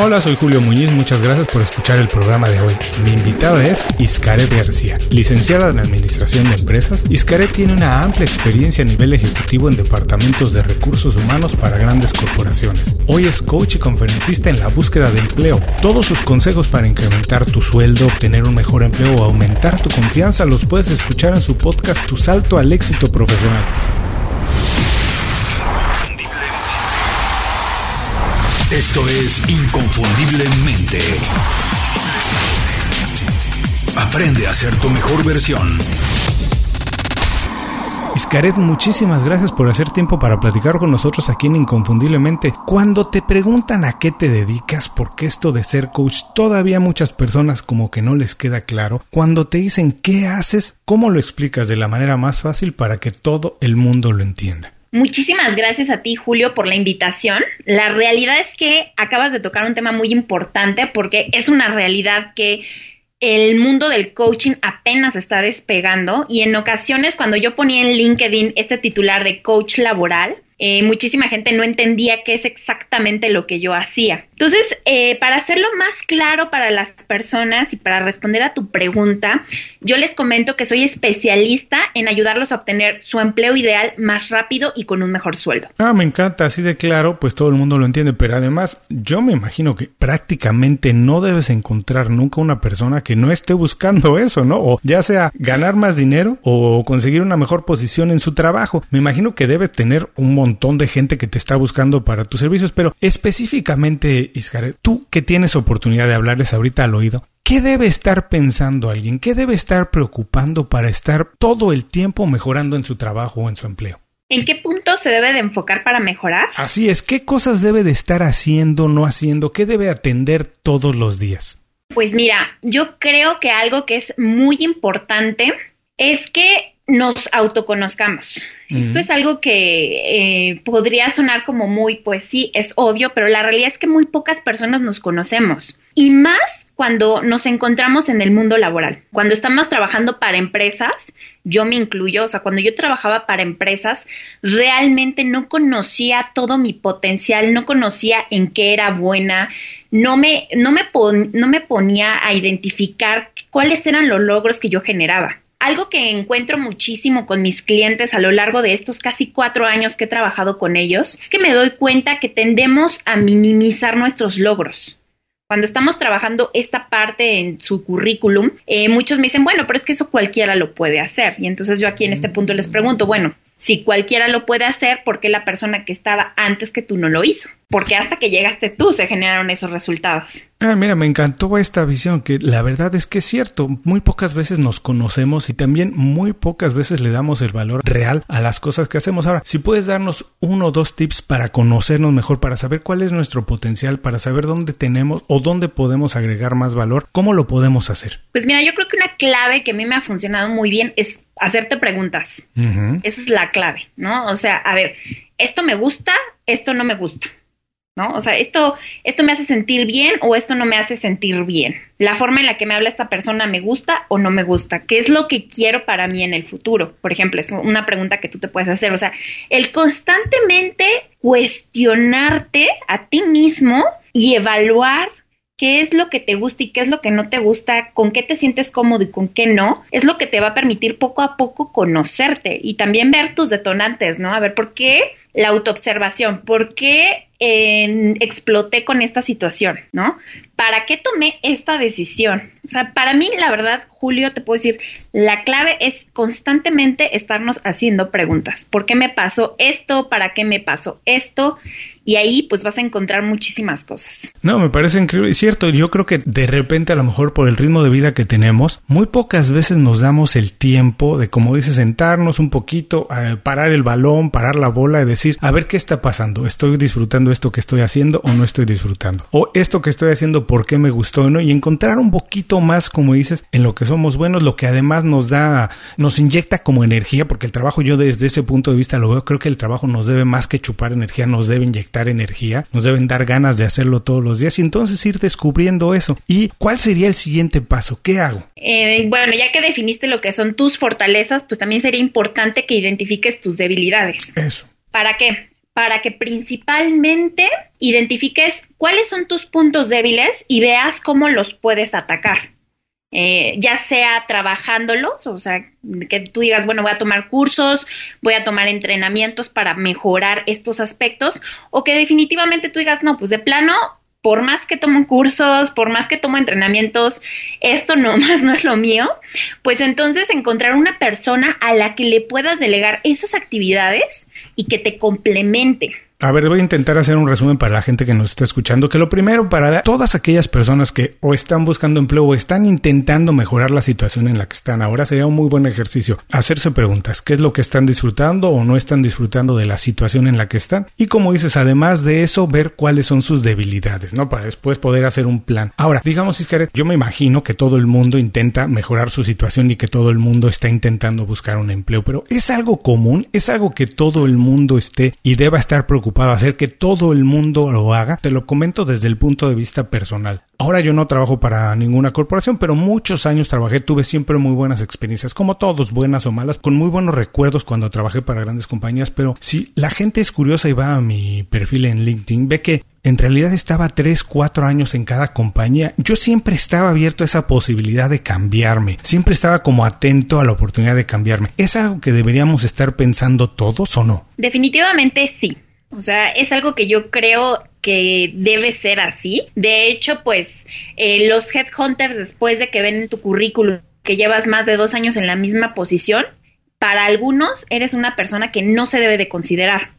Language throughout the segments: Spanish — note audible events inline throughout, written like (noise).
Hola, soy Julio Muñiz, muchas gracias por escuchar el programa de hoy. Mi invitada es Iscaret García, licenciada en Administración de Empresas. Iscaret tiene una amplia experiencia a nivel ejecutivo en departamentos de recursos humanos para grandes corporaciones. Hoy es coach y conferencista en la búsqueda de empleo. Todos sus consejos para incrementar tu sueldo, obtener un mejor empleo o aumentar tu confianza los puedes escuchar en su podcast Tu Salto al Éxito Profesional. Esto es Inconfundiblemente. Aprende a ser tu mejor versión. Iscaret, muchísimas gracias por hacer tiempo para platicar con nosotros aquí en Inconfundiblemente. Cuando te preguntan a qué te dedicas, porque esto de ser coach todavía muchas personas como que no les queda claro. Cuando te dicen qué haces, ¿cómo lo explicas de la manera más fácil para que todo el mundo lo entienda? Muchísimas gracias a ti, Julio, por la invitación. La realidad es que acabas de tocar un tema muy importante porque es una realidad que el mundo del coaching apenas está despegando y en ocasiones cuando yo ponía en LinkedIn este titular de coach laboral, eh, muchísima gente no entendía qué es exactamente lo que yo hacía. Entonces, eh, para hacerlo más claro para las personas y para responder a tu pregunta, yo les comento que soy especialista en ayudarlos a obtener su empleo ideal más rápido y con un mejor sueldo. Ah, me encanta, así de claro, pues todo el mundo lo entiende, pero además yo me imagino que prácticamente no debes encontrar nunca una persona que no esté buscando eso, ¿no? O ya sea ganar más dinero o conseguir una mejor posición en su trabajo. Me imagino que debe tener un montón montón de gente que te está buscando para tus servicios, pero específicamente, Iscaret, tú que tienes oportunidad de hablarles ahorita al oído, ¿Qué debe estar pensando alguien? ¿Qué debe estar preocupando para estar todo el tiempo mejorando en su trabajo o en su empleo? ¿En qué punto se debe de enfocar para mejorar? Así es, ¿qué cosas debe de estar haciendo, no haciendo? ¿Qué debe atender todos los días? Pues mira, yo creo que algo que es muy importante es que nos autoconozcamos. Esto es algo que eh, podría sonar como muy, pues sí, es obvio, pero la realidad es que muy pocas personas nos conocemos. Y más cuando nos encontramos en el mundo laboral. Cuando estamos trabajando para empresas, yo me incluyo, o sea, cuando yo trabajaba para empresas, realmente no conocía todo mi potencial, no conocía en qué era buena, no me, no me, no me ponía a identificar cuáles eran los logros que yo generaba algo que encuentro muchísimo con mis clientes a lo largo de estos casi cuatro años que he trabajado con ellos es que me doy cuenta que tendemos a minimizar nuestros logros. Cuando estamos trabajando esta parte en su currículum, eh, muchos me dicen, bueno, pero es que eso cualquiera lo puede hacer. Y entonces yo aquí en este punto les pregunto, bueno, si cualquiera lo puede hacer, ¿por qué la persona que estaba antes que tú no lo hizo? Porque hasta que llegaste tú se generaron esos resultados. Ah, mira, me encantó esta visión, que la verdad es que es cierto, muy pocas veces nos conocemos y también muy pocas veces le damos el valor real a las cosas que hacemos. Ahora, si puedes darnos uno o dos tips para conocernos mejor, para saber cuál es nuestro potencial, para saber dónde tenemos o dónde podemos agregar más valor, ¿cómo lo podemos hacer? Pues mira, yo creo que una clave que a mí me ha funcionado muy bien es hacerte preguntas. Esa es la clave, ¿no? O sea, a ver, esto me gusta, esto no me gusta. ¿no? O sea, esto, esto me hace sentir bien o esto no me hace sentir bien. La forma en la que me habla esta persona me gusta o no me gusta. ¿Qué es lo que quiero para mí en el futuro? Por ejemplo, es una pregunta que tú te puedes hacer. O sea, el constantemente cuestionarte a ti mismo y evaluar qué es lo que te gusta y qué es lo que no te gusta, con qué te sientes cómodo y con qué no, es lo que te va a permitir poco a poco conocerte y también ver tus detonantes, ¿no? A ver, ¿por qué la autoobservación? ¿Por qué exploté con esta situación, ¿no? ¿Para qué tomé esta decisión? O sea, para mí, la verdad, Julio, te puedo decir, la clave es constantemente estarnos haciendo preguntas. ¿Por qué me pasó esto? ¿Para qué me pasó esto? y ahí pues vas a encontrar muchísimas cosas. No, me parece increíble. Cierto, yo creo que de repente a lo mejor por el ritmo de vida que tenemos, muy pocas veces nos damos el tiempo de, como dices, sentarnos un poquito, parar el balón, parar la bola y decir, a ver qué está pasando. ¿Estoy disfrutando esto que estoy haciendo o no estoy disfrutando? O esto que estoy haciendo, ¿por qué me gustó? ¿no? Y encontrar un poquito más, como dices, en lo que somos buenos, lo que además nos da, nos inyecta como energía, porque el trabajo yo desde ese punto de vista lo veo, creo que el trabajo nos debe más que chupar energía, nos debe inyectar energía, nos deben dar ganas de hacerlo todos los días y entonces ir descubriendo eso. ¿Y cuál sería el siguiente paso? ¿Qué hago? Eh, bueno, ya que definiste lo que son tus fortalezas, pues también sería importante que identifiques tus debilidades. Eso. ¿Para qué? Para que principalmente identifiques cuáles son tus puntos débiles y veas cómo los puedes atacar. Eh, ya sea trabajándolos, o sea, que tú digas, bueno, voy a tomar cursos, voy a tomar entrenamientos para mejorar estos aspectos, o que definitivamente tú digas, no, pues de plano, por más que tomo cursos, por más que tomo entrenamientos, esto nomás (laughs) no es lo mío, pues entonces encontrar una persona a la que le puedas delegar esas actividades y que te complemente. A ver, voy a intentar hacer un resumen para la gente que nos está escuchando, que lo primero para todas aquellas personas que o están buscando empleo o están intentando mejorar la situación en la que están ahora, sería un muy buen ejercicio hacerse preguntas, ¿qué es lo que están disfrutando o no están disfrutando de la situación en la que están? Y como dices, además de eso, ver cuáles son sus debilidades, ¿no? Para después poder hacer un plan. Ahora, digamos, Iscaret, yo me imagino que todo el mundo intenta mejorar su situación y que todo el mundo está intentando buscar un empleo, pero ¿es algo común? ¿Es algo que todo el mundo esté y deba estar preocupado? Preocupado hacer que todo el mundo lo haga. Te lo comento desde el punto de vista personal. Ahora yo no trabajo para ninguna corporación, pero muchos años trabajé, tuve siempre muy buenas experiencias, como todos, buenas o malas, con muy buenos recuerdos cuando trabajé para grandes compañías, pero si la gente es curiosa y va a mi perfil en LinkedIn, ve que en realidad estaba 3, 4 años en cada compañía. Yo siempre estaba abierto a esa posibilidad de cambiarme. Siempre estaba como atento a la oportunidad de cambiarme. ¿Es algo que deberíamos estar pensando todos o no? Definitivamente sí. O sea, es algo que yo creo que debe ser así. De hecho, pues eh, los headhunters, después de que ven en tu currículum que llevas más de dos años en la misma posición, para algunos eres una persona que no se debe de considerar.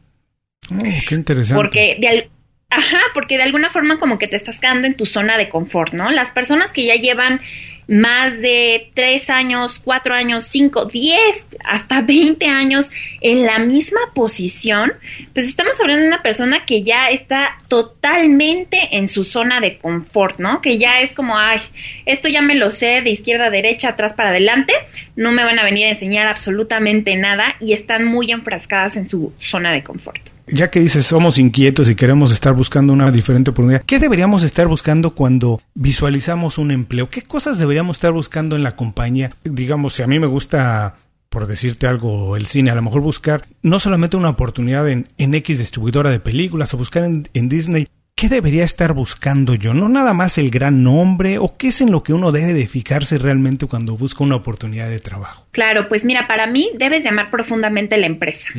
Oh, qué interesante. Porque de, Ajá, porque de alguna forma como que te estás quedando en tu zona de confort, ¿no? Las personas que ya llevan más de tres años, cuatro años, cinco, diez, hasta veinte años en la misma posición, pues estamos hablando de una persona que ya está totalmente en su zona de confort, ¿no? Que ya es como, ay, esto ya me lo sé de izquierda a derecha, atrás para adelante, no me van a venir a enseñar absolutamente nada y están muy enfrascadas en su zona de confort ya que dices somos inquietos y queremos estar buscando una diferente oportunidad, ¿qué deberíamos estar buscando cuando visualizamos un empleo? ¿Qué cosas deberíamos estar buscando en la compañía? Digamos, si a mí me gusta por decirte algo, el cine, a lo mejor buscar no solamente una oportunidad en, X distribuidora de películas o buscar en, en, Disney, ¿qué debería estar buscando yo? No nada más el gran nombre o qué es en lo que uno debe de fijarse realmente cuando busca una oportunidad de trabajo. Claro, pues mira, para mí debes llamar profundamente la empresa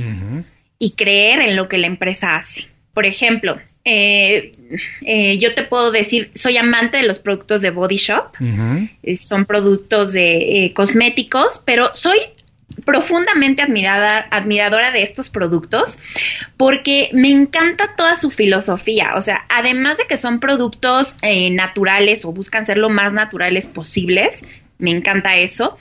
y creer en lo que la empresa hace. Por ejemplo, eh, eh, yo te puedo decir, soy amante de los productos de Body Shop, eh, son productos de cosméticos, pero soy profundamente admirada, admiradora de estos productos porque me encanta toda su filosofía. O sea, además de que son productos naturales o buscan ser lo más naturales posibles, me encanta eso,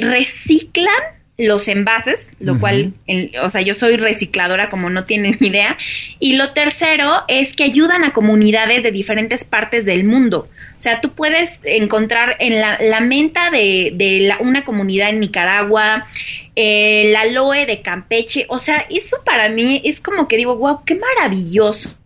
reciclan los envases, lo cual, o sea, yo soy recicladora como no tienen idea. Y lo tercero es que ayudan a comunidades de diferentes partes del mundo. O sea, tú puedes encontrar en la, la menta de, de una comunidad en Nicaragua, eh, la Loe de Campeche. O sea, eso para mí es como que digo, wow, qué maravilloso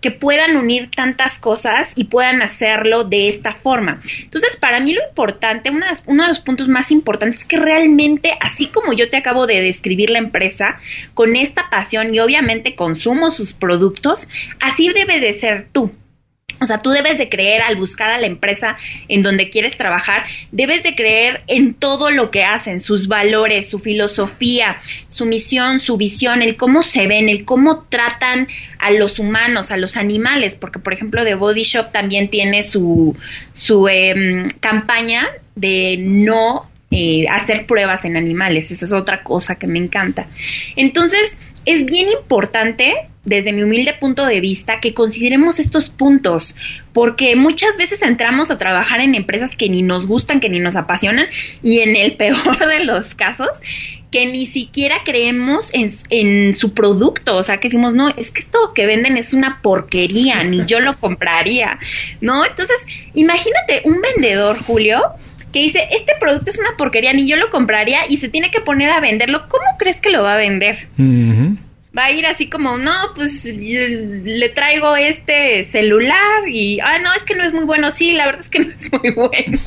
que puedan unir tantas cosas y puedan hacerlo de esta forma. Entonces, para mí lo importante, uno de los puntos más importantes es que realmente, así como yo te acabo de describir la empresa, con esta pasión y obviamente consumo sus productos, así debe de ser tú. O sea, tú debes de creer al buscar a la empresa en donde quieres trabajar, debes de creer en todo lo que hacen, sus valores, su filosofía, su misión, su visión, el cómo se ven, el cómo tratan a los humanos, a los animales, porque por ejemplo The Body Shop también tiene su, su em, campaña de no eh, hacer pruebas en animales. Esa es otra cosa que me encanta. Entonces, es bien importante, desde mi humilde punto de vista, que consideremos estos puntos, porque muchas veces entramos a trabajar en empresas que ni nos gustan, que ni nos apasionan, y en el peor de los casos, que ni siquiera creemos en, en su producto, o sea, que decimos, no, es que esto que venden es una porquería, ni yo lo compraría, ¿no? Entonces, imagínate un vendedor, Julio, que dice, este producto es una porquería, ni yo lo compraría y se tiene que poner a venderlo, ¿cómo crees que lo va a vender? Va a ir así como, no, pues le traigo este celular y, ah, no, es que no es muy bueno, sí, la verdad es que (laughs) no es muy bueno.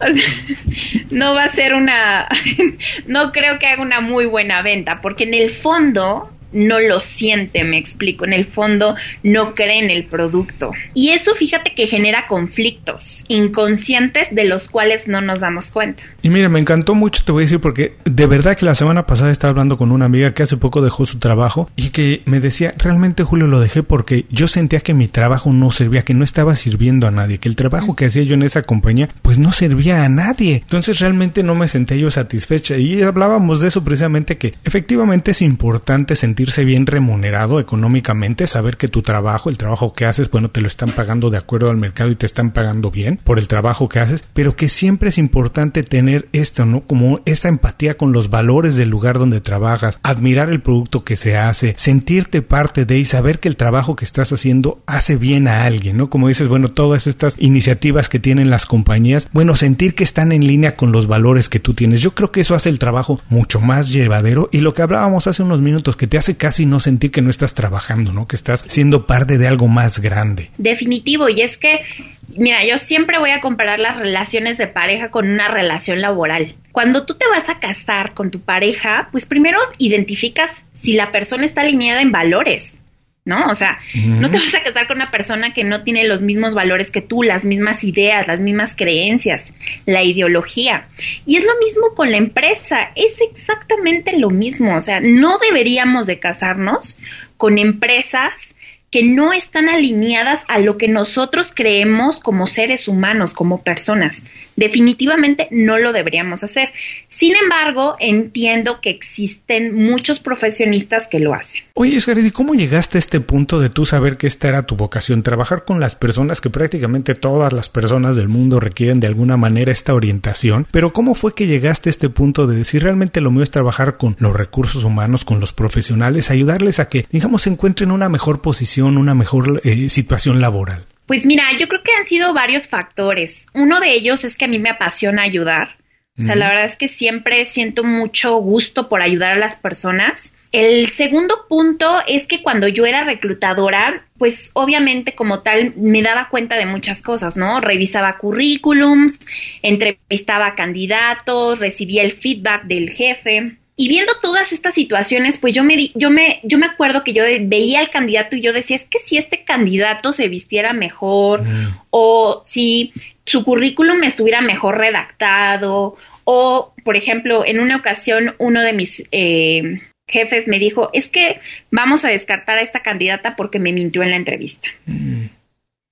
(laughs) no va a ser una, (laughs) no creo que haga una muy buena venta, porque en el fondo no lo siente, me explico, en el fondo no cree en el producto. Y eso fíjate que genera conflictos inconscientes de los cuales no nos damos cuenta. Y mira, me encantó mucho, te voy a decir, porque de verdad que la semana pasada estaba hablando con una amiga que hace poco dejó su trabajo y que me decía, realmente Julio lo dejé porque yo sentía que mi trabajo no servía, que no estaba sirviendo a nadie, que el trabajo que hacía yo en esa compañía pues no servía a nadie. Entonces realmente no me sentía yo satisfecha y hablábamos de eso precisamente que efectivamente es importante sentir sentirse bien remunerado económicamente, saber que tu trabajo, el trabajo que haces, bueno, te lo están pagando de acuerdo al mercado y te están pagando bien por el trabajo que haces, pero que siempre es importante tener esto, ¿no? Como esta empatía con los valores del lugar donde trabajas, admirar el producto que se hace, sentirte parte de y saber que el trabajo que estás haciendo hace bien a alguien, ¿no? Como dices, bueno, todas estas iniciativas que tienen las compañías, bueno, sentir que están en línea con los valores que tú tienes. Yo creo que eso hace el trabajo mucho más llevadero y lo que hablábamos hace unos minutos que te hace casi no sentir que no estás trabajando, ¿no? Que estás siendo parte de algo más grande. Definitivo, y es que, mira, yo siempre voy a comparar las relaciones de pareja con una relación laboral. Cuando tú te vas a casar con tu pareja, pues primero identificas si la persona está alineada en valores. ¿No? O sea, no te vas a casar con una persona que no tiene los mismos valores que tú, las mismas ideas, las mismas creencias, la ideología. Y es lo mismo con la empresa, es exactamente lo mismo, o sea, no deberíamos de casarnos con empresas que no están alineadas a lo que nosotros creemos como seres humanos, como personas. Definitivamente no lo deberíamos hacer. Sin embargo, entiendo que existen muchos profesionistas que lo hacen. Oye, ¿y ¿cómo llegaste a este punto de tú saber que esta era tu vocación? Trabajar con las personas que prácticamente todas las personas del mundo requieren de alguna manera esta orientación. Pero ¿cómo fue que llegaste a este punto de decir realmente lo mío es trabajar con los recursos humanos, con los profesionales, ayudarles a que, digamos, se encuentren en una mejor posición? Una mejor eh, situación laboral? Pues mira, yo creo que han sido varios factores. Uno de ellos es que a mí me apasiona ayudar. O sea, la verdad es que siempre siento mucho gusto por ayudar a las personas. El segundo punto es que cuando yo era reclutadora, pues obviamente como tal me daba cuenta de muchas cosas, ¿no? Revisaba currículums, entrevistaba candidatos, recibía el feedback del jefe. Y viendo todas estas situaciones, pues yo me, yo me, yo me acuerdo que yo veía al candidato y yo decía, es que si este candidato se vistiera mejor mm. o si su currículum estuviera mejor redactado o, por ejemplo, en una ocasión uno de mis eh, jefes me dijo, es que vamos a descartar a esta candidata porque me mintió en la entrevista. Mm.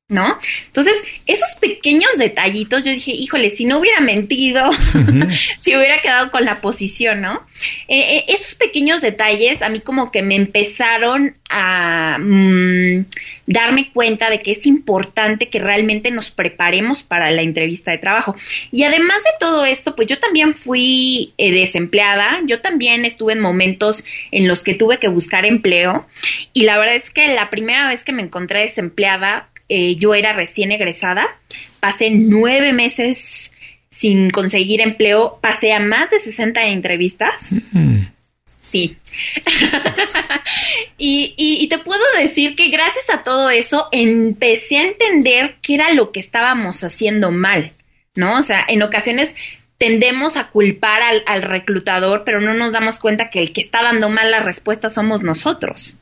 ¿No? Entonces, esos pequeños detallitos, yo dije, híjole, si no hubiera mentido, (laughs) si hubiera quedado con la posición, ¿no? Eh, eh, esos pequeños detalles a mí como que me empezaron a mm, darme cuenta de que es importante que realmente nos preparemos para la entrevista de trabajo. Y además de todo esto, pues yo también fui eh, desempleada, yo también estuve en momentos en los que tuve que buscar empleo y la verdad es que la primera vez que me encontré desempleada, eh, yo era recién egresada, pasé nueve meses sin conseguir empleo, pasé a más de 60 entrevistas. Sí. (laughs) y, y, te puedo decir que gracias a todo eso empecé a entender qué era lo que estábamos haciendo mal, ¿no? O sea, en ocasiones tendemos a culpar al, al reclutador, pero no nos damos cuenta que el que está dando mal la respuesta somos nosotros.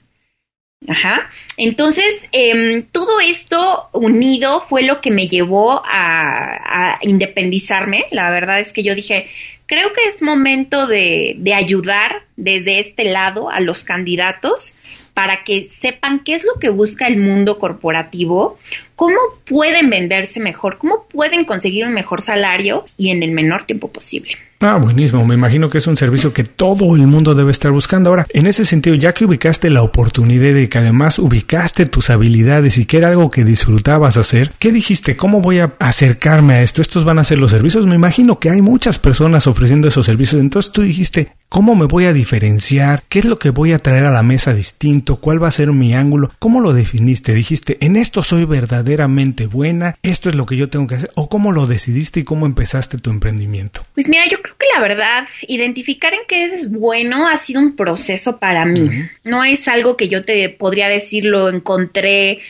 Ajá. Entonces, em, todo esto unido fue lo que me llevó a, independizarme. La verdad es que yo dije, creo que es momento de, de ayudar desde este lado a los candidatos para que sepan qué es lo que busca el mundo corporativo, cómo pueden venderse mejor, cómo pueden conseguir un mejor salario y en el menor tiempo posible. Ah, buenísimo. Me imagino que es un servicio que todo el mundo debe estar buscando. Ahora, en ese sentido, ya que ubicaste la oportunidad y que además ubicaste tus habilidades y que era algo que disfrutabas hacer, ¿qué dijiste? ¿Cómo voy a acercarme a esto? ¿Estos van a ser los servicios? Me imagino que hay muchas personas ofreciendo esos servicios. Entonces tú dijiste, ¿cómo me voy a diferenciar? ¿Qué es lo que voy a traer a la mesa distinto? ¿Cuál va a ser mi ángulo? ¿Cómo lo definiste? Dijiste, en esto soy verdaderamente buena, esto es lo que yo tengo que hacer. ¿O cómo lo decidiste y cómo empezaste tu emprendimiento? Pues mira, yo creo que la verdad, identificar en qué es bueno ha sido un proceso para mí. No es algo que yo te podría decir, lo encontré,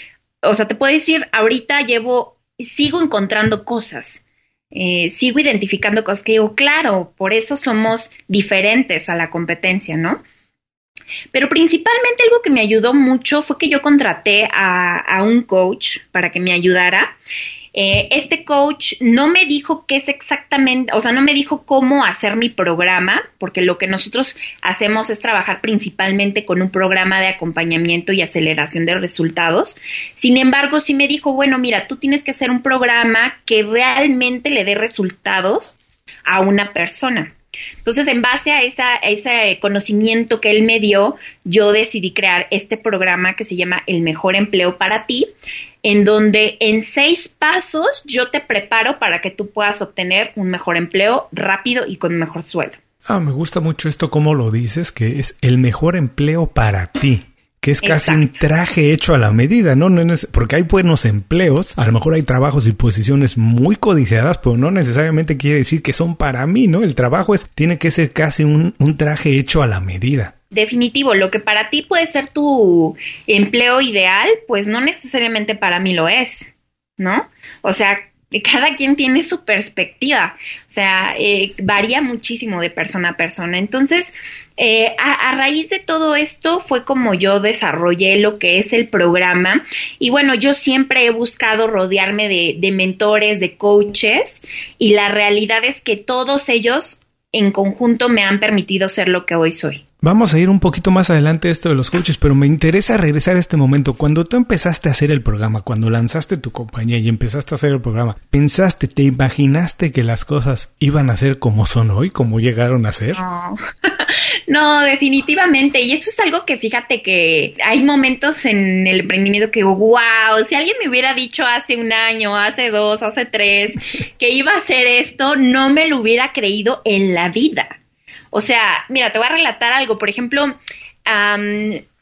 o sea, te puedo decir, ahorita llevo, sigo encontrando cosas. Eh, sigo identificando cosas que digo, claro, por eso somos diferentes a la competencia, ¿no? Pero principalmente algo que me ayudó mucho fue que yo contraté a, a un coach para que me ayudara eh, este coach no me dijo qué es exactamente, o sea, no me dijo cómo hacer mi programa, porque lo que nosotros hacemos es trabajar principalmente con un programa de acompañamiento y aceleración de resultados. Sin embargo, sí me dijo, bueno, mira, tú tienes que hacer un programa que realmente le dé resultados a una persona. Entonces, en base a, a ese conocimiento que él me dio, yo decidí crear este programa que se llama El Mejor Empleo para ti, en donde en seis pasos yo te preparo para que tú puedas obtener un mejor empleo rápido y con mejor sueldo. Ah, me gusta mucho esto como lo dices, que es el mejor empleo para ti que es casi un traje hecho a la medida, ¿no? no porque hay buenos empleos, a lo mejor hay trabajos y posiciones muy codiciadas, pero no necesariamente quiere decir que son para mí, ¿no? El trabajo es, tiene que ser casi un, un traje hecho a la medida. Definitivo, lo que para ti puede ser tu empleo ideal, pues no necesariamente para mí lo es, ¿no? O sea, (laughs) cada quien tiene su perspectiva, o sea, eh, varía muchísimo de persona a persona. Entonces, eh, a, raíz de todo esto fue como yo desarrollé lo que es el programa y bueno, yo siempre he buscado rodearme de, de mentores, de coaches y la realidad es que todos ellos en conjunto me han permitido ser lo que hoy soy. Vamos a ir un poquito más adelante esto de los coaches, pero me interesa regresar a este momento. Cuando tú empezaste a hacer el programa, cuando lanzaste tu compañía y empezaste a hacer el programa, ¿pensaste, te imaginaste que las cosas iban a ser como son hoy, como llegaron a ser? No. (laughs) no, definitivamente. Y esto es algo que fíjate que hay momentos en el emprendimiento que wow, si alguien me hubiera dicho hace un año, hace dos, hace tres, (laughs) que iba a hacer esto, no me lo hubiera creído en la vida. O sea, mira, te voy a relatar algo. Por ejemplo,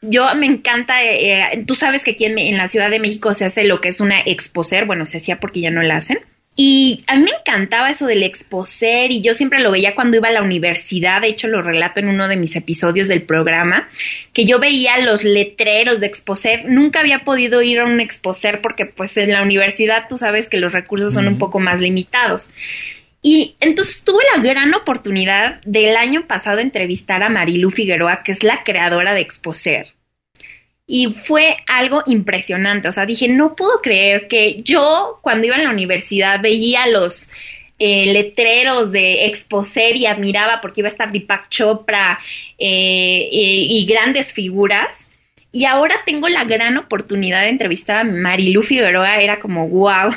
yo me encanta, eh, tú sabes que aquí en, la Ciudad de México se hace lo que es una exposer, bueno, se hacía porque ya no la hacen. Y a mí me encantaba eso del exposer y yo siempre lo veía cuando iba a la universidad, de hecho lo relato en uno de mis episodios del programa, que yo veía los letreros de exposer, nunca había podido ir a un exposer porque pues en la universidad tú sabes que los recursos son un poco más limitados. Y entonces tuve la gran oportunidad del año pasado de entrevistar a Marilu Figueroa, que es la creadora de Exposer. Y fue algo impresionante. O sea, dije, no puedo creer que yo cuando iba a la universidad veía los eh, letreros de Exposer y admiraba porque iba a estar Deepak Chopra eh, y grandes figuras. Y ahora tengo la gran oportunidad de entrevistar a Marilu Figueroa, era como wow.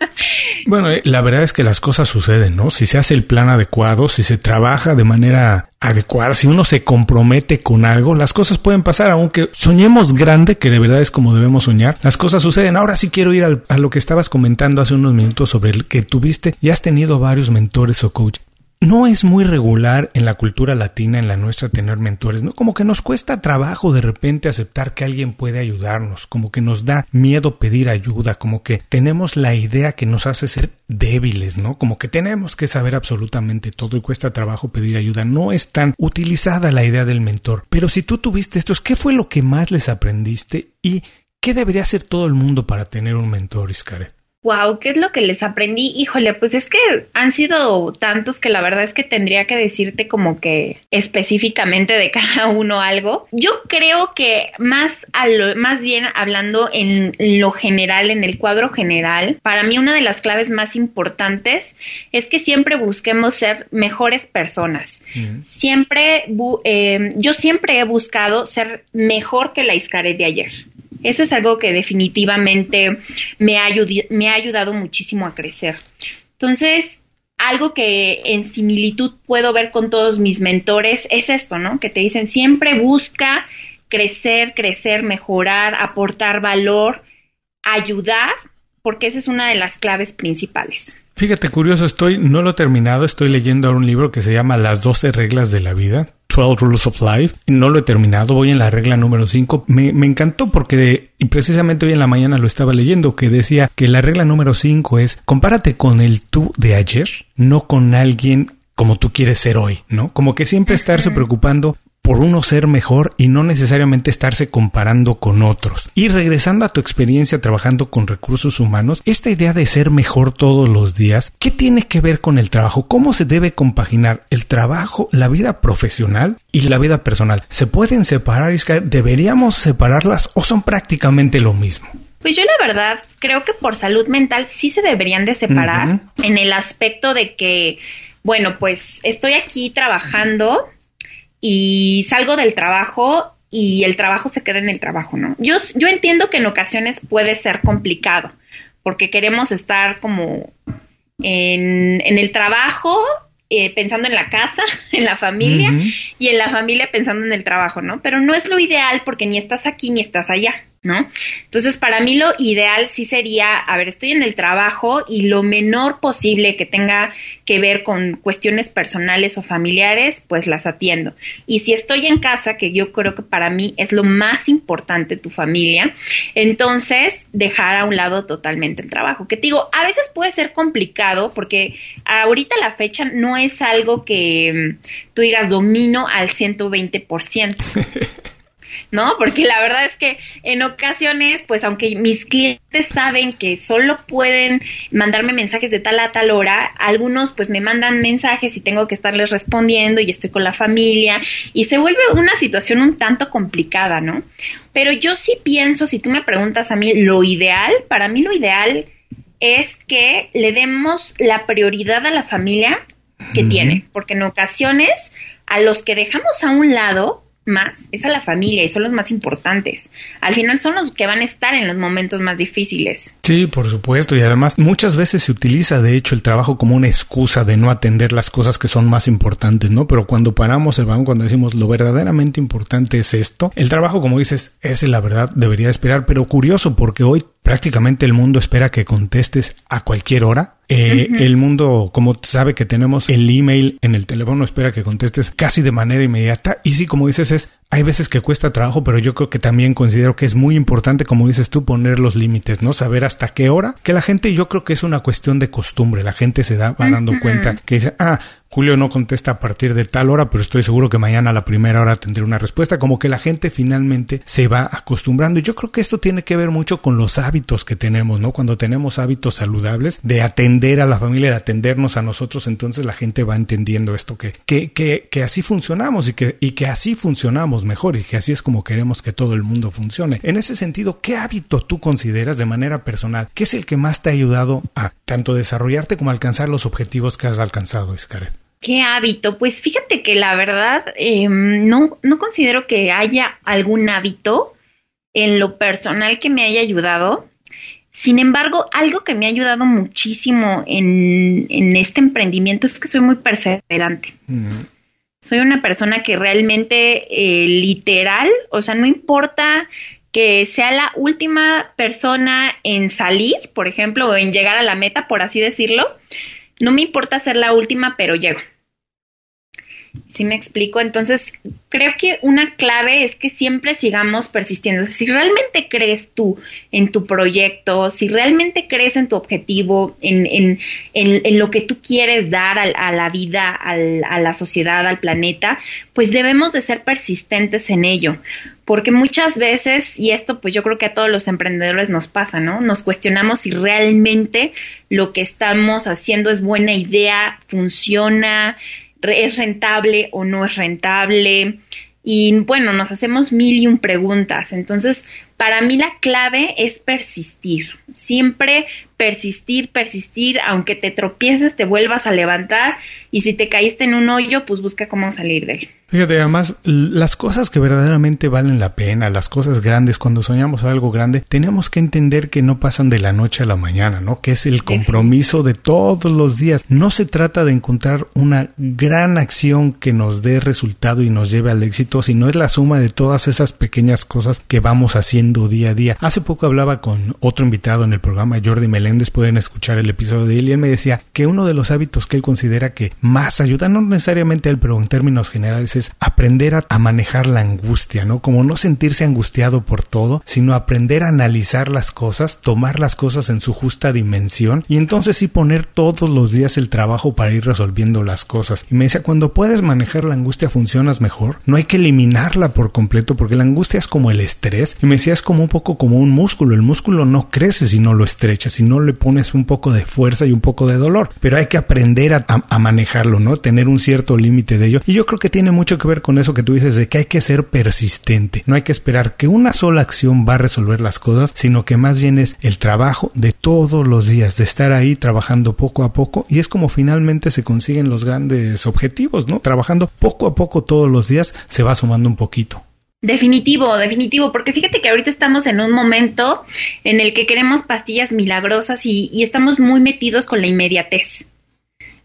(laughs) bueno, eh, la verdad es que las cosas suceden, ¿no? Si se hace el plan adecuado, si se trabaja de manera adecuada, si uno se compromete con algo, las cosas pueden pasar, aunque soñemos grande, que de verdad es como debemos soñar, las cosas suceden. Ahora sí quiero ir a lo que estabas comentando hace unos minutos sobre el que tuviste y has tenido varios mentores o coach no es muy regular en la cultura latina, en la nuestra, tener mentores, ¿no? Como que nos cuesta trabajo de repente aceptar que alguien puede ayudarnos, como que nos da miedo pedir ayuda, como que tenemos la idea que nos hace ser débiles, ¿no? Como que tenemos que saber absolutamente todo y cuesta trabajo pedir ayuda. No es tan utilizada la idea del mentor. Pero si tú tuviste estos, ¿qué fue lo que más les aprendiste y qué debería hacer todo el mundo para tener un mentor, Iscaret? Wow, ¿qué es lo que les aprendí? Híjole, pues es que han sido tantos que la verdad es que tendría que decirte como que específicamente de (laughs) cada uno algo. Yo creo que más a más bien hablando en lo general, en el cuadro general, para mí una de las claves más importantes es que siempre busquemos ser mejores personas. Siempre, eh, yo siempre he buscado ser mejor que la Iscaret de ayer. Eso es algo que definitivamente me ha, ayudado muchísimo a crecer. Entonces, algo que en similitud puedo ver con todos mis mentores es esto, ¿no? Que te dicen siempre busca crecer, crecer, mejorar, aportar valor, ayudar, porque esa es una de las claves principales. Fíjate, curioso, estoy, no lo he terminado, estoy leyendo ahora un libro que se llama Las 12 reglas de la vida. 12 Rules of Life. No lo he terminado, voy en la regla número 5. Me, me encantó porque, y precisamente hoy en la mañana lo estaba leyendo, que decía que la regla número 5 es compárate con el tú de ayer, no con alguien como tú quieres ser hoy, ¿no? Como que siempre estarse preocupando por uno ser mejor y no necesariamente estarse comparando con otros. Y regresando a tu experiencia trabajando con recursos humanos, esta idea de ser mejor todos los días, ¿qué tiene que ver con el trabajo? ¿Cómo se debe compaginar el trabajo, la vida profesional y la vida personal? ¿Se pueden separar, ¿Deberíamos separarlas o son prácticamente lo mismo? Pues yo la verdad creo que por salud mental sí se deberían de separar en el aspecto de que, bueno, pues estoy aquí trabajando y salgo del trabajo y el trabajo se queda en el trabajo, ¿no? Yo, yo entiendo que en ocasiones puede ser complicado porque queremos estar como en, en el trabajo eh, pensando en la casa, (laughs) en la familia y en la familia pensando en el trabajo, ¿no? Pero no es lo ideal porque ni estás aquí ni estás allá. ¿No? Entonces, para mí lo ideal sí sería, a ver, estoy en el trabajo y lo menor posible que tenga que ver con cuestiones personales o familiares, pues las atiendo. Y si estoy en casa, que yo creo que para mí es lo más importante tu familia, entonces dejar a un lado totalmente el trabajo. Que te digo, a veces puede ser complicado porque ahorita la fecha no es algo que mm, tú digas domino al 120%. (laughs) ¿no? Porque la verdad es que en ocasiones, pues aunque mis clientes saben que solo pueden mandarme mensajes de tal a tal hora, algunos pues me mandan mensajes y tengo que estarles respondiendo y estoy con la familia y se vuelve una situación un tanto complicada, ¿no? Pero yo sí pienso, si tú me preguntas a mí lo ideal, para mí lo ideal es que le demos la prioridad a la familia que tiene, porque en ocasiones a los que dejamos a un lado, más es a la familia y son los más importantes. Al final son los que van a estar en los momentos más difíciles. Sí, por supuesto. Y además muchas veces se utiliza de hecho el trabajo como una excusa de no atender las cosas que son más importantes, ¿no? Pero cuando paramos el banco, cuando decimos lo verdaderamente importante es esto, el trabajo, como dices, ese la verdad debería esperar. Pero curioso porque hoy prácticamente el mundo espera que contestes a cualquier hora eh, el mundo, como sabe que tenemos el email en el teléfono, espera que contestes casi de manera inmediata. Y sí, como dices, es hay veces que cuesta trabajo, pero yo creo que también considero que es muy importante, como dices tú, poner los límites, ¿no? Saber hasta qué hora. Que la gente, yo creo que es una cuestión de costumbre. La gente se da, va dando cuenta que dice, ah, Julio no contesta a partir de tal hora, pero estoy seguro que mañana a la primera hora tendré una respuesta. Como que la gente finalmente se va acostumbrando. Y yo creo que esto tiene que ver mucho con los hábitos que tenemos, ¿no? Cuando tenemos hábitos saludables de atender a la familia, de atendernos a nosotros, entonces la gente va entendiendo esto, que, que, que, que así funcionamos y que, y que así funcionamos mejor y que así es como queremos que todo el mundo funcione. En ese sentido, ¿qué hábito tú consideras de manera personal que es el que más te ha ayudado a tanto desarrollarte como alcanzar los objetivos que has alcanzado, Iscaret? ¿Qué hábito? Pues fíjate que la verdad em, no, no considero que haya algún hábito en lo personal que me haya ayudado. Sin embargo, algo que me ha ayudado muchísimo en, en este emprendimiento es que soy muy perseverante. Soy una persona que realmente eh, literal, o sea, no importa que sea la última persona en salir, por ejemplo, o en llegar a la meta, por así decirlo, no me importa ser la última, pero llego. ¿Sí me explico? Entonces, creo que una clave es que siempre sigamos persistiendo. si realmente crees tú en tu proyecto, si realmente crees en tu objetivo, en, en, en, lo que tú quieres dar a, la vida, a la sociedad, al planeta, pues debemos de ser persistentes en ello. Porque muchas veces, y esto pues yo creo que a todos los emprendedores nos pasa, ¿no? Nos cuestionamos si realmente lo que estamos haciendo es buena idea, funciona, es rentable o no es rentable. Y bueno, nos hacemos mil y un preguntas. Entonces, para mí la clave es persistir. Siempre persistir, persistir, aunque te tropieces, te vuelvas a levantar y si te caíste en un hoyo, pues busca cómo salir de él. Fíjate, además, las cosas que verdaderamente valen la pena, las cosas grandes, cuando soñamos algo grande, tenemos que entender que no pasan de la noche a la mañana, ¿no? Que es el compromiso de todos los días. No se trata de encontrar una gran acción que nos dé resultado y nos lleve al éxito, sino es la suma de todas esas pequeñas cosas que vamos haciendo día a día. Hace poco hablaba con otro invitado en el programa, Jordi Meléndez, pueden escuchar el episodio de él y él me decía que uno de los hábitos que él considera que más ayuda, no necesariamente él, pero en términos generales, es aprender a, a manejar la angustia, ¿no? Como no sentirse angustiado por todo, sino aprender a analizar las cosas, tomar las cosas en su justa dimensión y entonces sí poner todos los días el trabajo para ir resolviendo las cosas. Y me decía, cuando puedes manejar la angustia funcionas mejor, no hay que eliminarla por completo porque la angustia es como el estrés y me decía es como un poco como un músculo, el músculo no crece si no lo estrechas, si no le pones un poco de fuerza y un poco de dolor, pero hay que aprender a, manejarlo, ¿no? Tener un cierto límite de ello y yo creo que tiene mucho que ver con eso que tú dices de que hay que ser persistente, no hay que esperar que una sola acción va a resolver las cosas, sino que más bien es el trabajo de todos los días, de estar ahí trabajando poco a poco y es como finalmente se consiguen los grandes objetivos, ¿no? Trabajando poco a poco todos los días se va sumando un poquito. Definitivo, definitivo, porque fíjate que ahorita estamos en un momento en el que queremos pastillas milagrosas y, y estamos muy metidos con la inmediatez.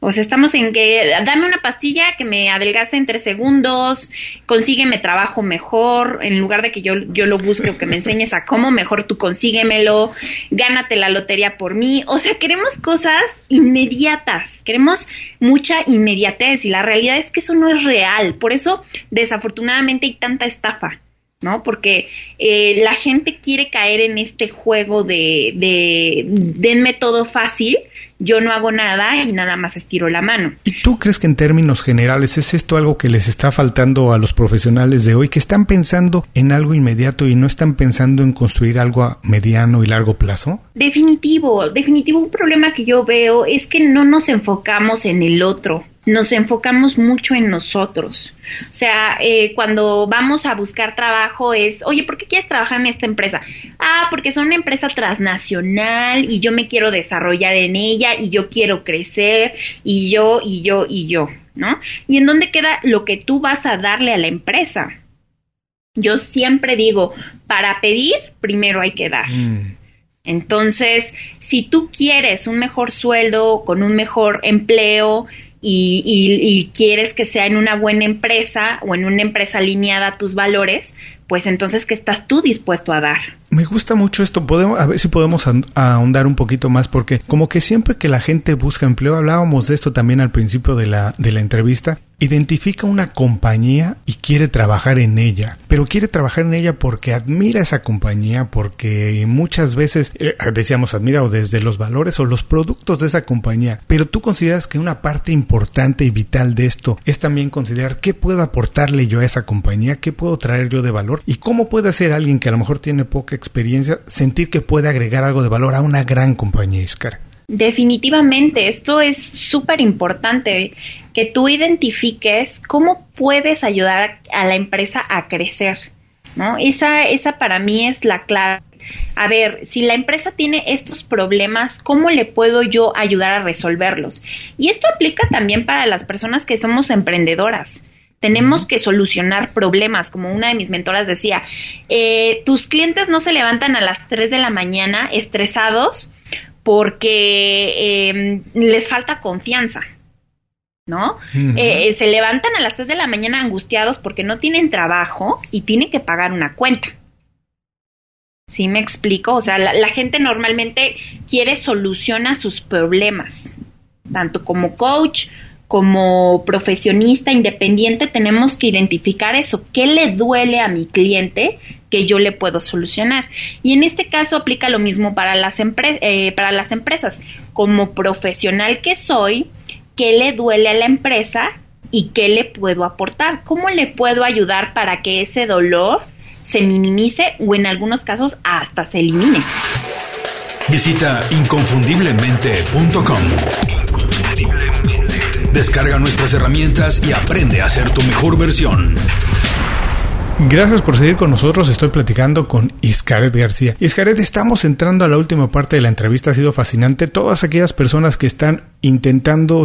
O sea, estamos en que dame una pastilla que me adelgace en tres segundos, consígueme trabajo mejor, en lugar de que yo, yo lo busque o que me enseñes a cómo, mejor tú consíguemelo, gánate la lotería por mí. O sea, queremos cosas inmediatas, queremos mucha inmediatez y la realidad es que eso no es real. Por eso, desafortunadamente, hay tanta estafa. ¿no? Porque eh, la gente quiere caer en este juego de, de denme todo fácil yo no hago nada y nada más estiro la mano. ¿Y tú crees que en términos generales es esto algo que les está faltando a los profesionales de hoy, que están pensando en algo inmediato y no están pensando en construir algo a mediano y largo plazo? Definitivo, definitivo. Un problema que yo veo es que no nos enfocamos en el otro nos enfocamos mucho en nosotros. O sea, eh, cuando vamos a buscar trabajo es, oye, ¿por qué quieres trabajar en esta empresa? Ah, porque es una empresa transnacional y yo me quiero desarrollar en ella y yo quiero crecer y yo y yo y yo, ¿no? ¿Y en dónde queda lo que tú vas a darle a la empresa? Yo siempre digo, para pedir, primero hay que dar. Mm. Entonces, si tú quieres un mejor sueldo, con un mejor empleo, y, quieres que sea en una buena empresa o en una empresa alineada a tus valores, pues entonces, ¿qué estás tú dispuesto a dar? Me gusta mucho esto, podemos, a ver si podemos ahondar un poquito más, porque como que siempre que la gente busca empleo, hablábamos de esto también al principio de la, de la entrevista, identifica una compañía y quiere trabajar en ella, pero quiere trabajar en ella porque admira esa compañía, porque muchas veces, eh, decíamos, admira o desde los valores o los productos de esa compañía, pero tú consideras que una parte importante y vital de esto es también considerar qué puedo aportarle yo a esa compañía, qué puedo traer yo de valor y cómo puede hacer alguien que a lo mejor tiene poca experiencia sentir que puede agregar algo de valor a una gran compañía, Iscar. Definitivamente, esto es súper importante, que tú identifiques cómo puedes ayudar a la empresa a crecer, ¿no? Esa, esa para mí es la clave. A ver, si la empresa tiene estos problemas, ¿cómo le puedo yo ayudar a resolverlos? Y esto aplica también para las personas que somos emprendedoras. Tenemos que solucionar problemas, como una de mis mentoras decía, eh, tus clientes no se levantan a las 3 de la mañana estresados porque em, les falta confianza. ¿No? Eh, se levantan a las 3 de la mañana angustiados porque no tienen trabajo y tienen que pagar una cuenta. ¿Sí me explico? O sea, la, la gente normalmente quiere solucionar sus problemas, tanto como coach como profesionista independiente tenemos que identificar eso, qué le duele a mi cliente que yo le puedo solucionar. Y en este caso aplica lo mismo para las, eh, para las empresas. Como profesional que soy, ¿qué le duele a la empresa y qué le puedo aportar? ¿Cómo le puedo ayudar para que ese dolor se minimice o en algunos casos hasta se elimine? Visita inconfundiblemente.com. Descarga nuestras herramientas y aprende a ser tu mejor versión. Gracias por seguir con nosotros. Estoy platicando con Iscaret García. Iscaret, estamos entrando a la última parte de la entrevista. Ha sido fascinante. Todas aquellas personas que están intentando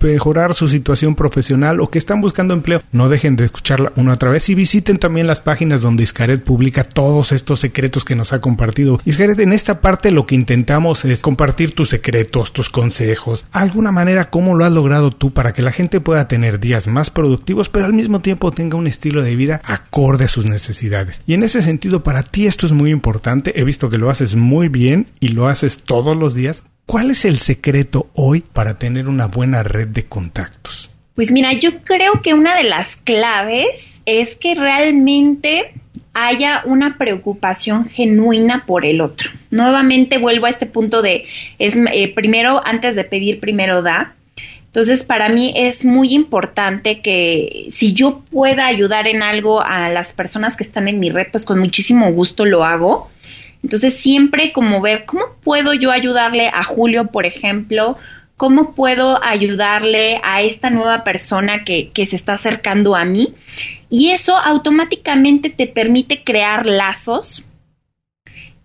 mejorar su situación profesional o que están buscando empleo, no dejen de escucharla una otra vez y visiten también las páginas donde Iscaret publica todos estos secretos que nos ha compartido. Iscaret, en esta parte lo que intentamos es compartir tus secretos, tus consejos, alguna manera cómo lo has logrado tú para que la gente pueda tener días más productivos, pero al mismo tiempo tenga un estilo de vida acorde acorde a sus necesidades. Y en ese sentido, para ti esto es muy importante. He visto que lo haces muy bien y lo haces todos los días. ¿Cuál es el secreto hoy para tener una buena red de contactos? Pues mira, yo creo que una de las claves es que realmente haya una preocupación genuina por el otro. Nuevamente vuelvo a este punto de, es eh, primero, antes de pedir, primero da. Entonces, para mí es muy importante que si yo pueda ayudar en algo a las personas que están en mi red, pues con muchísimo gusto lo hago. Entonces, siempre como ver cómo puedo yo ayudarle a Julio, por ejemplo, cómo puedo ayudarle a esta nueva persona que, que se está acercando a mí. Y eso automáticamente te permite crear lazos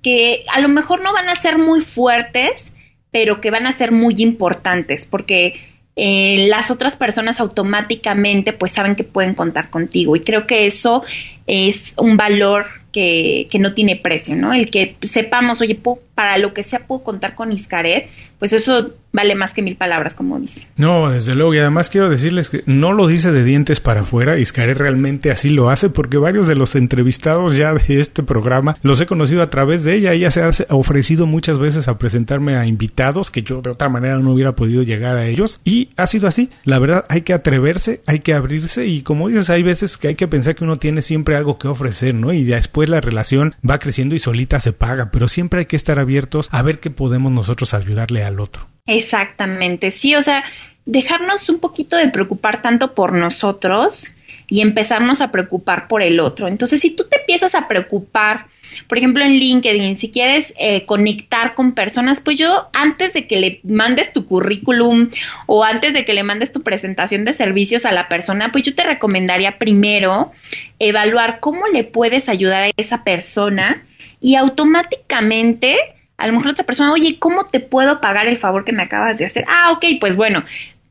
que a lo mejor no van a ser muy fuertes, pero que van a ser muy importantes, porque eh, las otras personas automáticamente pues saben que pueden contar contigo y creo que eso es un valor que, que no tiene precio, ¿no? El que sepamos, oye, para lo que sea puedo contar con Iscaret, pues eso vale más que mil palabras, como dice. No, desde luego. Y además quiero decirles que no lo dice de dientes para afuera. Iscaret realmente así lo hace porque varios de los entrevistados ya de este programa los he conocido a través de ella. Ella se ha ofrecido muchas veces a presentarme a invitados que yo de otra manera no hubiera podido llegar a ellos. Y ha sido así. La verdad, hay que atreverse, hay que abrirse. Y como dices, hay veces que hay que pensar que uno tiene siempre algo que ofrecer, ¿no? Y después la relación va creciendo y solita se paga. Pero siempre hay que estar abiertos a ver qué podemos nosotros ayudarle al otro. Exactamente, sí, o sea, dejarnos un poquito de preocupar tanto por nosotros y empezarnos a preocupar por el otro. Entonces, si tú te empiezas a preocupar, por ejemplo, en LinkedIn, si quieres eh, conectar con personas, pues yo antes de que le mandes tu currículum o antes de que le mandes tu presentación de servicios a la persona, pues yo te recomendaría primero evaluar cómo le puedes ayudar a esa persona y automáticamente a lo mejor otra persona, oye, ¿cómo te puedo pagar el favor que me acabas de hacer? Ah, ok, pues bueno,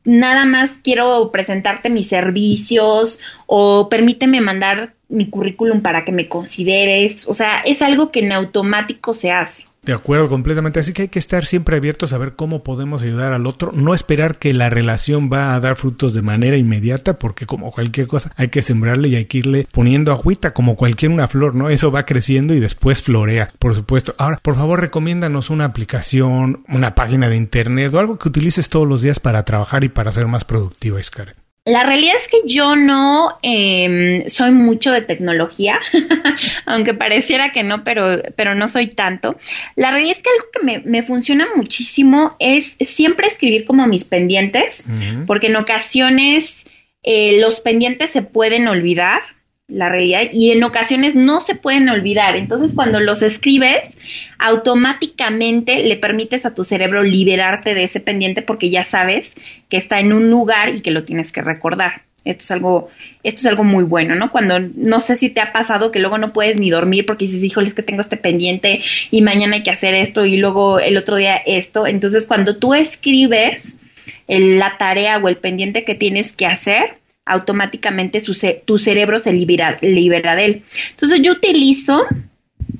nada más quiero presentarte mis servicios o permíteme mandar mi currículum para que me consideres. O sea, es algo que en automático se hace. De acuerdo, completamente. Así que hay que estar siempre abiertos a ver cómo podemos ayudar al otro, no esperar que la relación va a dar frutos de manera inmediata, porque como cualquier cosa hay que sembrarle y hay que irle poniendo agüita, como cualquier una flor, ¿no? Eso va creciendo y después florea, por supuesto. Ahora, por favor, recomiéndanos una aplicación, una página de internet o algo que utilices todos los días para trabajar y para ser más productiva, Scarlett. La realidad es que yo no em, soy mucho de tecnología, (laughs) aunque pareciera que no, pero, pero no soy tanto. La realidad es que algo que me, me funciona muchísimo es siempre escribir como mis pendientes, porque en ocasiones eh, los pendientes se pueden olvidar la realidad y en ocasiones no se pueden olvidar. Entonces, cuando los escribes, automáticamente le permites a tu cerebro liberarte de ese pendiente porque ya sabes que está en un lugar y que lo tienes que recordar. Esto es algo, esto es algo muy bueno, ¿no? Cuando no sé si te ha pasado que luego no puedes ni dormir porque dices, híjole, es que tengo este pendiente y mañana hay que hacer esto y luego el otro día esto. Entonces, cuando tú escribes la tarea o el pendiente que tienes que hacer, automáticamente tu cerebro se libera, libera de él. Entonces yo utilizo,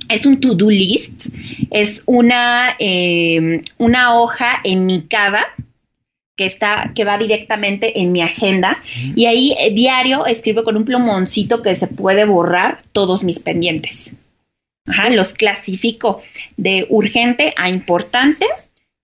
es un to-do list, es una, eh, una hoja enmicada que está, que va directamente en mi agenda y ahí eh, diario escribo con un plumoncito que se puede borrar todos mis pendientes. Ajá, los clasifico de urgente a importante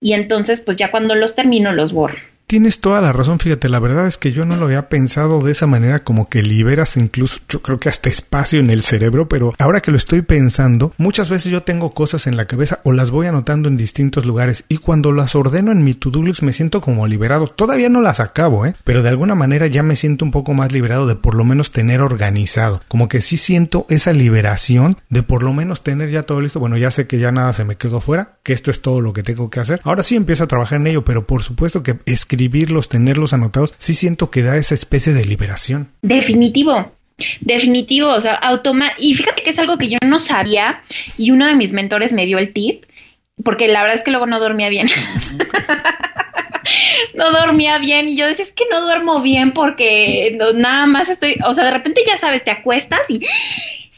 y entonces pues ya cuando los termino los borro tienes toda la razón, fíjate, la verdad es que yo no lo había pensado de esa manera como que liberas incluso, yo creo que hasta espacio en el cerebro, pero ahora que lo estoy pensando, muchas veces yo tengo cosas en la cabeza o las voy anotando en distintos lugares y cuando las ordeno en mi to-do list me siento como liberado. Todavía no las acabo, ¿eh? Pero de alguna manera ya me siento un poco más liberado de por lo menos tener organizado. Como que sí siento esa liberación de por lo menos tener ya todo listo. Bueno, ya sé que ya nada se me quedó fuera, que esto es todo lo que tengo que hacer. Ahora sí empiezo a trabajar en ello, pero por supuesto que escribir escribirlos, tenerlos anotados, sí siento que da esa especie de liberación. Definitivo. Definitivo, o sea, automa y fíjate que es algo que yo no sabía y uno de mis mentores me dio el tip, porque la verdad es que luego no dormía bien. (laughs) no dormía bien y yo decía, es que no duermo bien porque nada más estoy, o sea, de repente ya sabes, te acuestas y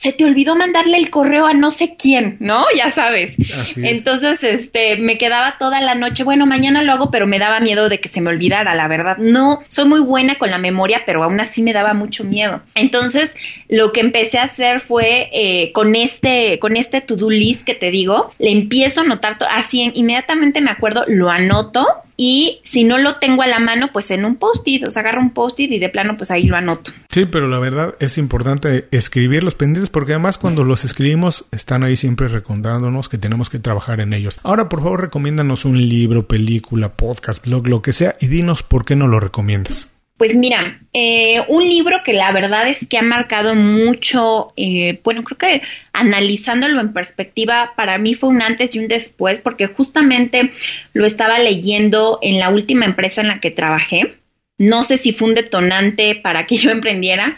se te olvidó mandarle el correo a no sé quién, ¿no? (laughs) Ya sabes. Entonces, este, me quedaba toda la noche, bueno, mañana lo hago, pero me daba miedo de que se me olvidara, la verdad. No, soy muy buena con la memoria, pero aún así me daba mucho miedo. Entonces, lo que empecé a hacer fue eh, con este, con este to-do list que te digo, le empiezo a anotar, así inmediatamente me acuerdo, lo anoto y si no lo tengo a la mano, pues en un post-it, o sea, agarro un post-it y de plano, pues ahí lo anoto. Sí, pero la verdad es importante escribir los pendientes porque además cuando los escribimos están ahí siempre recordándonos que tenemos que trabajar en ellos. Ahora, por favor, recomiéndanos un libro, película, podcast, blog, lo que sea y dinos por qué no lo recomiendas. Pues mira, eh, un libro que la verdad es que ha marcado mucho, eh, bueno, creo que analizándolo en perspectiva, para mí fue un antes y un después, porque justamente lo estaba leyendo en la última empresa en la que trabajé. No sé si fue un detonante para que (laughs) yo emprendiera,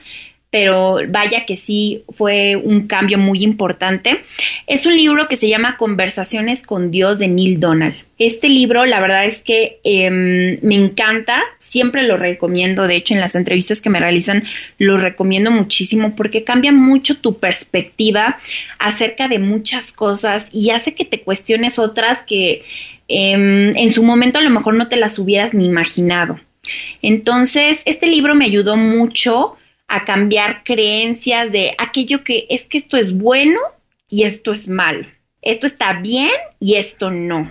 pero vaya que sí fue un cambio muy importante. Es un libro que se llama Conversaciones con Dios de Neil Donald. Este libro, la verdad es que em, me encanta, siempre lo recomiendo, de hecho en las entrevistas que me realizan lo recomiendo muchísimo porque cambia mucho tu perspectiva acerca de muchas cosas y hace que te cuestiones otras que em, en su momento a lo mejor no te las hubieras ni imaginado. Entonces, este libro me ayudó mucho a cambiar creencias de aquello que es que esto es bueno y esto es malo. Esto está bien y esto no.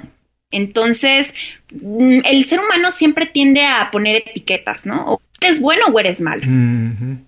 Entonces, mm, el ser humano siempre tiende a poner etiquetas, ¿no? O eres bueno o eres malo.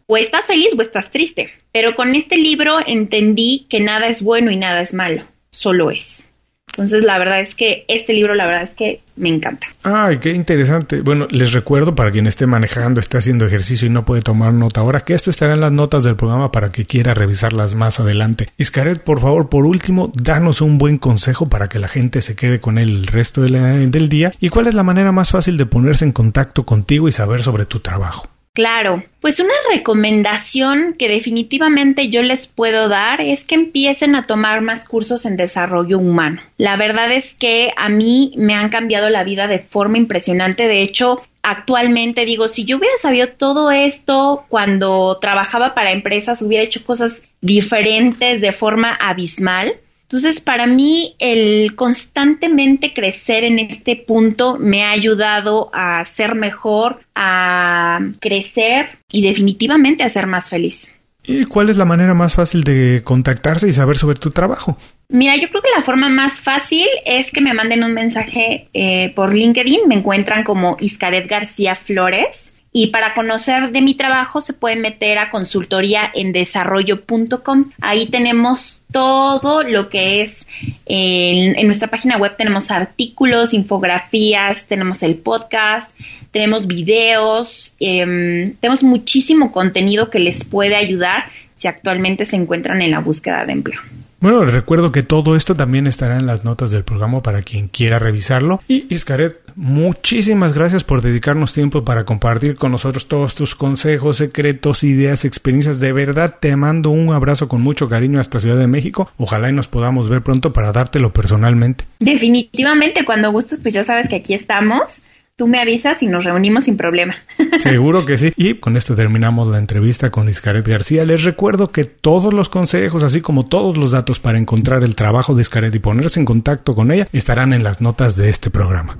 O estás feliz o estás triste. Pero con este libro entendí que nada es bueno y nada es malo, solo es. Entonces, la verdad es que este libro, la verdad es que me encanta. Ay, qué interesante. Bueno, les recuerdo para quien esté manejando, esté haciendo ejercicio y no puede tomar nota ahora, que esto estará en las notas del programa para que quiera revisarlas más adelante. Iscaret, por favor, por último, danos un buen consejo para que la gente se quede con él el resto del día. ¿Y cuál es la manera más fácil de ponerse en contacto contigo y saber sobre tu trabajo? Claro, pues una recomendación que definitivamente yo les puedo dar es que empiecen a tomar más cursos en desarrollo humano. La verdad es que a mí me han cambiado la vida de forma impresionante. De hecho, actualmente digo, si yo hubiera sabido todo esto cuando trabajaba para empresas, hubiera hecho cosas diferentes de forma abismal. Entonces, para mí, el constantemente crecer en este punto me ha ayudado a ser mejor, a crecer y definitivamente a ser más feliz. ¿Y cuál es la manera más fácil de contactarse y saber sobre tu trabajo? Mira, yo creo que la forma más fácil es que me manden un mensaje eh, por LinkedIn. Me encuentran como Iscaret García Flores. Y para conocer de mi trabajo se pueden meter a consultoría en desarrollo.com. Ahí tenemos todo lo que es en, nuestra página web tenemos artículos, infografías, tenemos el podcast, tenemos videos, em, tenemos muchísimo contenido que les puede ayudar si actualmente se encuentran en la búsqueda de empleo. Bueno, les recuerdo que todo esto también estará en las notas del programa para quien quiera revisarlo. Y Iscaret, muchísimas gracias por dedicarnos tiempo para compartir con nosotros todos tus consejos, secretos, ideas, experiencias. De verdad te mando un abrazo con mucho cariño hasta Ciudad de México. Ojalá y nos podamos ver pronto para dártelo personalmente. Definitivamente, cuando gustes, pues ya sabes que aquí estamos tú me avisas y nos reunimos sin problema. (laughs) Seguro que sí. Y con esto terminamos la entrevista con Iscaret García. Les recuerdo que todos los consejos, así como todos los datos para encontrar el trabajo de Iscaret y ponerse en contacto con ella, estarán en las notas de este programa.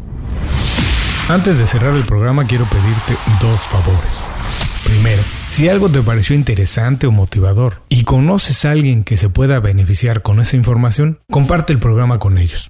Antes de cerrar el programa, quiero pedirte dos favores. Primero, si algo te pareció interesante o motivador y conoces a alguien que se pueda beneficiar con esa información, comparte el programa con ellos.